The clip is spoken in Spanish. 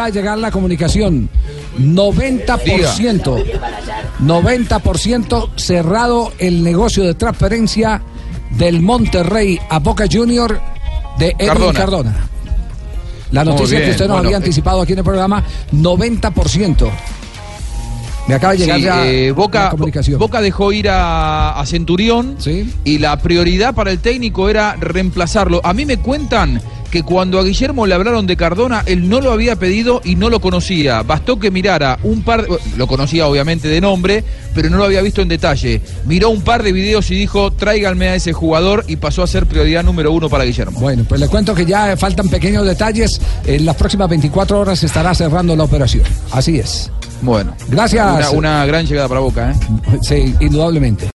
a llegar la comunicación. 90%. 90% cerrado el negocio de transferencia del Monterrey a Boca Junior de Edwin Cardona. Cardona. La noticia que usted nos bueno, había eh. anticipado aquí en el programa, 90%. Me acaba de llegar Sí, ya eh, Boca, comunicación. Boca dejó ir a, a Centurión Sí. y la prioridad para el técnico era reemplazarlo. A mí me cuentan que cuando a Guillermo le hablaron de Cardona, él no lo había pedido y no lo conocía. Bastó que mirara un par, de- lo conocía obviamente de nombre, pero no lo había visto en detalle. Miró un par de videos y dijo, tráiganme a ese jugador y pasó a ser prioridad número uno para Guillermo. Bueno, pues le cuento que ya faltan pequeños detalles. En las próximas 24 horas se estará cerrando la operación. Así es. Bueno, Gracias. una, una gran llegada para Boca, ¿eh? Sí, indudablemente.